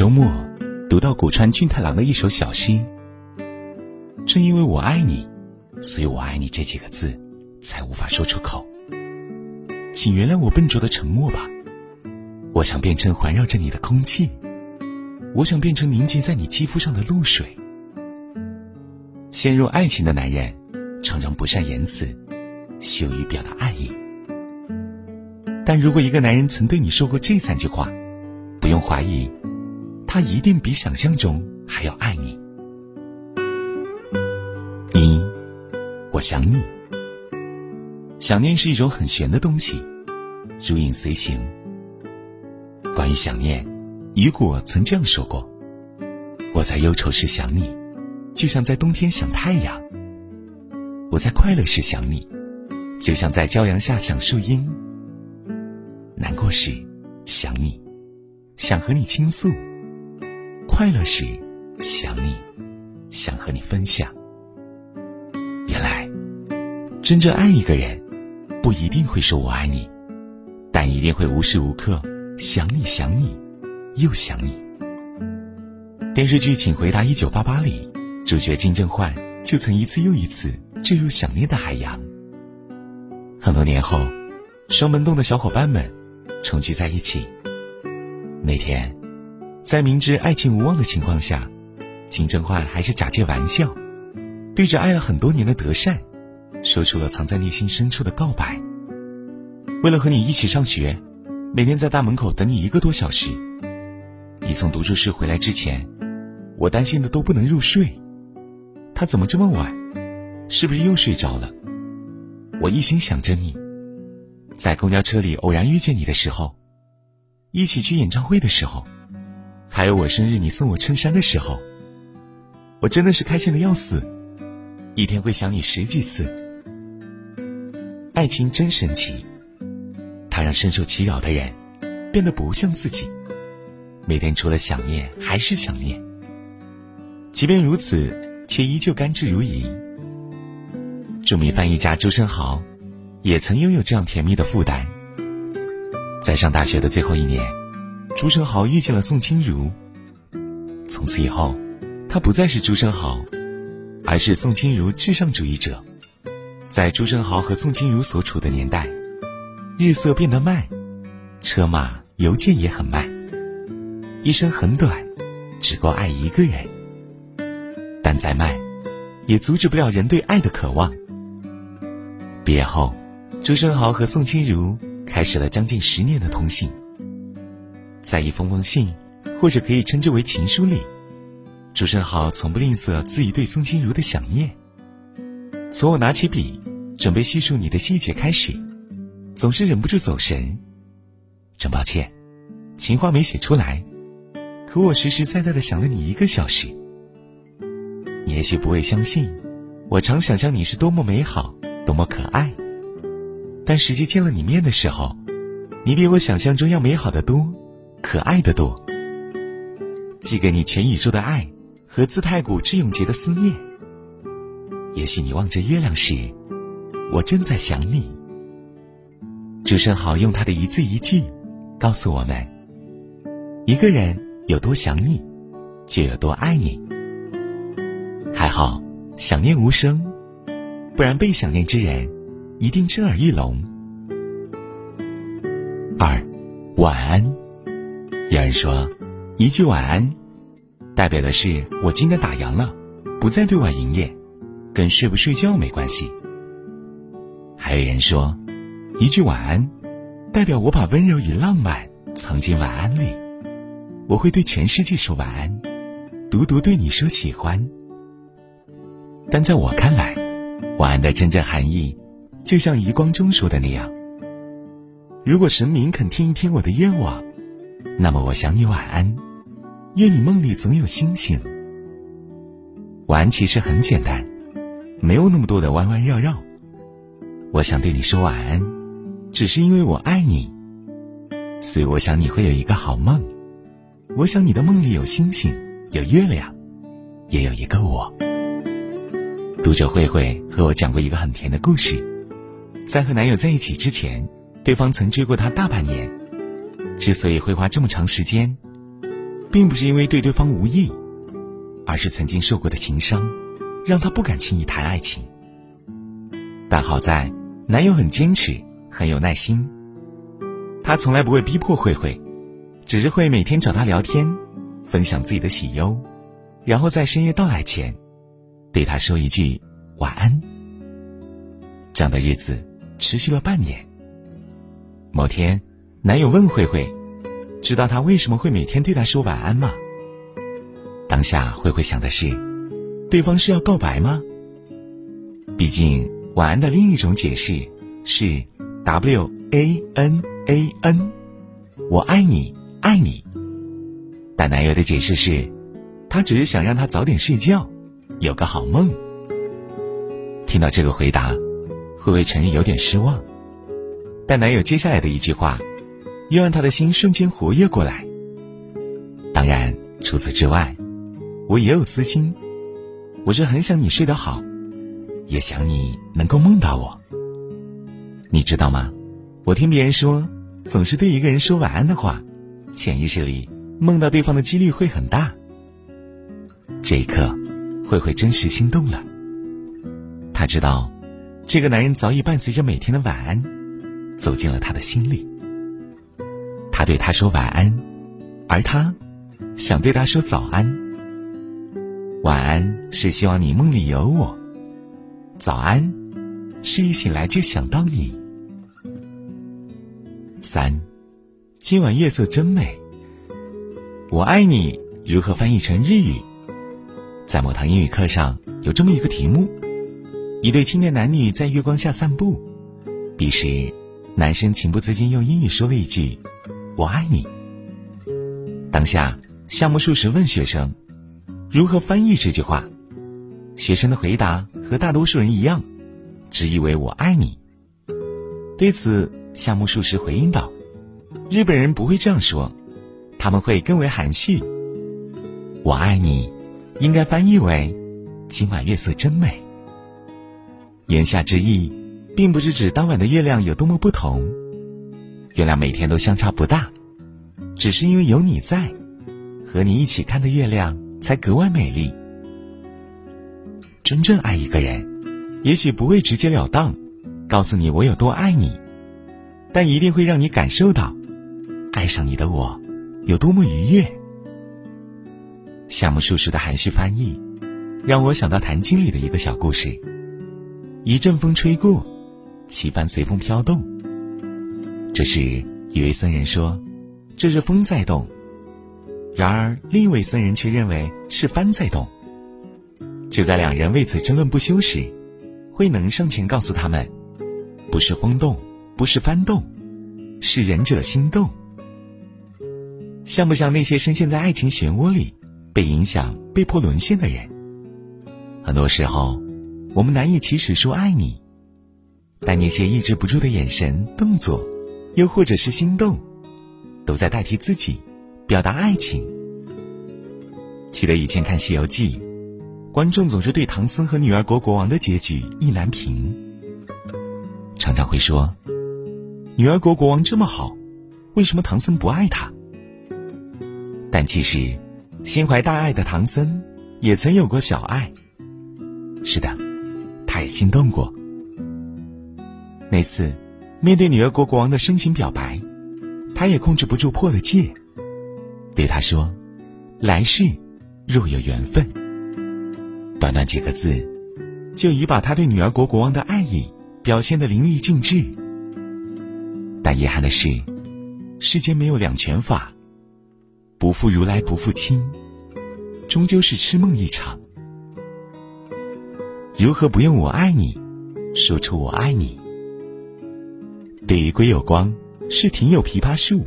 周末读到古川俊太郎的一首小诗。正因为我爱你，所以我爱你这几个字才无法说出口。请原谅我笨拙的沉默吧。我想变成环绕着你的空气，我想变成凝结在你肌肤上的露水。陷入爱情的男人，常常不善言辞，羞于表达爱意。但如果一个男人曾对你说过这三句话，不用怀疑，他一定比想象中还要爱你。一，我想你。想念是一种很玄的东西，如影随形。关于想念，雨果曾这样说过：“我在忧愁时想你，就像在冬天想太阳；我在快乐时想你，就像在骄阳下想树荫；难过时想你，想和你倾诉；快乐时想你，想和你分享。”原来，真正爱一个人，不一定会说我爱你，但一定会无时无刻。想你想你，又想你。电视剧《请回答一九八八》里，主角金正焕就曾一次又一次坠入想念的海洋。很多年后，双门洞的小伙伴们重聚在一起。那天，在明知爱情无望的情况下，金正焕还是假借玩笑，对着爱了很多年的德善，说出了藏在内心深处的告白。为了和你一起上学。每天在大门口等你一个多小时。你从读书室回来之前，我担心的都不能入睡。他怎么这么晚？是不是又睡着了？我一心想着你。在公交车里偶然遇见你的时候，一起去演唱会的时候，还有我生日你送我衬衫的时候，我真的是开心的要死。一天会想你十几次。爱情真神奇。它让深受其扰的人变得不像自己，每天除了想念还是想念。即便如此，却依旧甘之如饴。著名翻译家朱生豪也曾拥有这样甜蜜的负担。在上大学的最后一年，朱生豪遇见了宋清如。从此以后，他不再是朱生豪，而是宋清如至上主义者。在朱生豪和宋清如所处的年代。日色变得慢，车马邮件也很慢。一生很短，只够爱一个人。但再慢，也阻止不了人对爱的渴望。毕业后，朱生豪和宋清如开始了将近十年的通信。在一封封信，或者可以称之为情书里，朱生豪从不吝啬自己对宋清如的想念。从我拿起笔准备叙述你的细节开始。总是忍不住走神，真抱歉，情话没写出来。可我实实在在的想了你一个小时。你也许不会相信，我常想象你是多么美好，多么可爱。但实际见了你面的时候，你比我想象中要美好的多，可爱的多。寄给你全宇宙的爱和自太古至永劫的思念。也许你望着月亮时，我正在想你。朱生豪用他的一字一句，告诉我们：一个人有多想你，就有多爱你。还好，想念无声，不然被想念之人一定震耳欲聋。二，晚安。有人说，一句晚安，代表的是我今天打烊了，不再对外营业，跟睡不睡觉没关系。还有人说。一句晚安，代表我把温柔与浪漫藏进晚安里。我会对全世界说晚安，独独对你说喜欢。但在我看来，晚安的真正含义，就像余光中说的那样：如果神明肯听一听我的愿望，那么我想你晚安，愿你梦里总有星星。晚安其实很简单，没有那么多的弯弯绕绕。我想对你说晚安。只是因为我爱你，所以我想你会有一个好梦。我想你的梦里有星星，有月亮，也有一个我。读者慧慧和我讲过一个很甜的故事，在和男友在一起之前，对方曾追过她大半年。之所以会花这么长时间，并不是因为对对方无意，而是曾经受过的情伤，让他不敢轻易谈爱情。但好在，男友很坚持，很有耐心。他从来不会逼迫慧慧，只是会每天找她聊天，分享自己的喜忧，然后在深夜到来前，对她说一句晚安。这样的日子持续了半年。某天，男友问慧慧。知道他为什么会每天对他说晚安吗？当下慧慧想的是，对方是要告白吗？毕竟晚安的另一种解释是 W A N A N，我爱你，爱你。但男友的解释是，他只是想让他早点睡觉，有个好梦。听到这个回答，慧慧承认有点失望，但男友接下来的一句话。又让他的心瞬间活跃过来。当然，除此之外，我也有私心，我是很想你睡得好，也想你能够梦到我。你知道吗？我听别人说，总是对一个人说晚安的话，潜意识里梦到对方的几率会很大。这一刻，慧慧真实心动了。她知道，这个男人早已伴随着每天的晚安，走进了她的心里。他对他说晚安，而他想对他说早安。晚安是希望你梦里有我，早安是一醒来就想到你。三，今晚夜色真美。我爱你如何翻译成日语？在某堂英语课上有这么一个题目：一对青年男女在月光下散步，彼时男生情不自禁用英语说了一句。我爱你。当下，夏目漱石问学生：“如何翻译这句话？”学生的回答和大多数人一样，直译为“我爱你”。对此，夏目漱石回应道：“日本人不会这样说，他们会更为含蓄。我爱你，应该翻译为‘今晚月色真美’。”言下之意，并不是指当晚的月亮有多么不同。月亮每天都相差不大，只是因为有你在，和你一起看的月亮才格外美丽。真正爱一个人，也许不会直截了当告诉你我有多爱你，但一定会让你感受到，爱上你的我有多么愉悦。夏目漱石的含蓄翻译，让我想到《坛经》里的一个小故事：一阵风吹过，旗帆随风飘动。这时，一位僧人说：“这是风在动。”然而，另一位僧人却认为是帆在动。就在两人为此争论不休时，慧能上前告诉他们：“不是风动，不是帆动，是仁者心动。”像不像那些深陷在爱情漩涡里、被影响、被迫沦陷的人？很多时候，我们难以启齿说爱你，但那些抑制不住的眼神、动作。又或者是心动，都在代替自己表达爱情。记得以前看《西游记》，观众总是对唐僧和女儿国国王的结局意难平，常常会说：“女儿国国王这么好，为什么唐僧不爱他？”但其实，心怀大爱的唐僧也曾有过小爱。是的，他也心动过。那次。面对女儿国国王的深情表白，他也控制不住破了戒，对他说：“来世若有缘分。”短短几个字，就已把他对女儿国国王的爱意表现得淋漓尽致。但遗憾的是，世间没有两全法，不负如来不负卿，终究是痴梦一场。如何不用“我爱你”说出“我爱你”？对于归有光，是庭有枇杷树，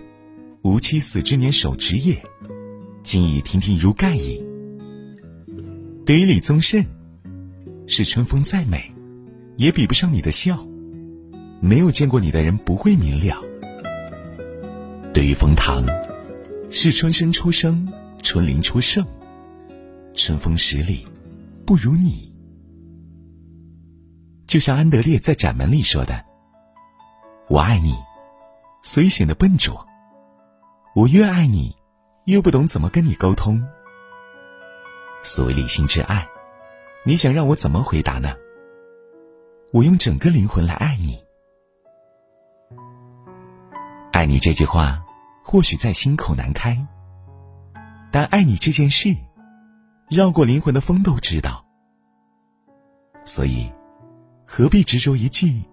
吾妻死之年手植也，今已亭亭如盖矣。对于李宗盛，是春风再美，也比不上你的笑，没有见过你的人不会明了。对于冯唐，是春生初生，春林初盛，春风十里，不如你。就像安德烈在《展门》里说的。我爱你，所以显得笨拙。我越爱你，越不懂怎么跟你沟通。所谓理性之爱，你想让我怎么回答呢？我用整个灵魂来爱你，爱你这句话或许在心口难开，但爱你这件事，绕过灵魂的风都知道。所以，何必执着一句“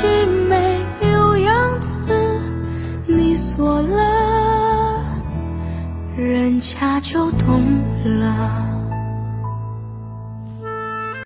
匙精美有样子，你锁了，人家就懂了。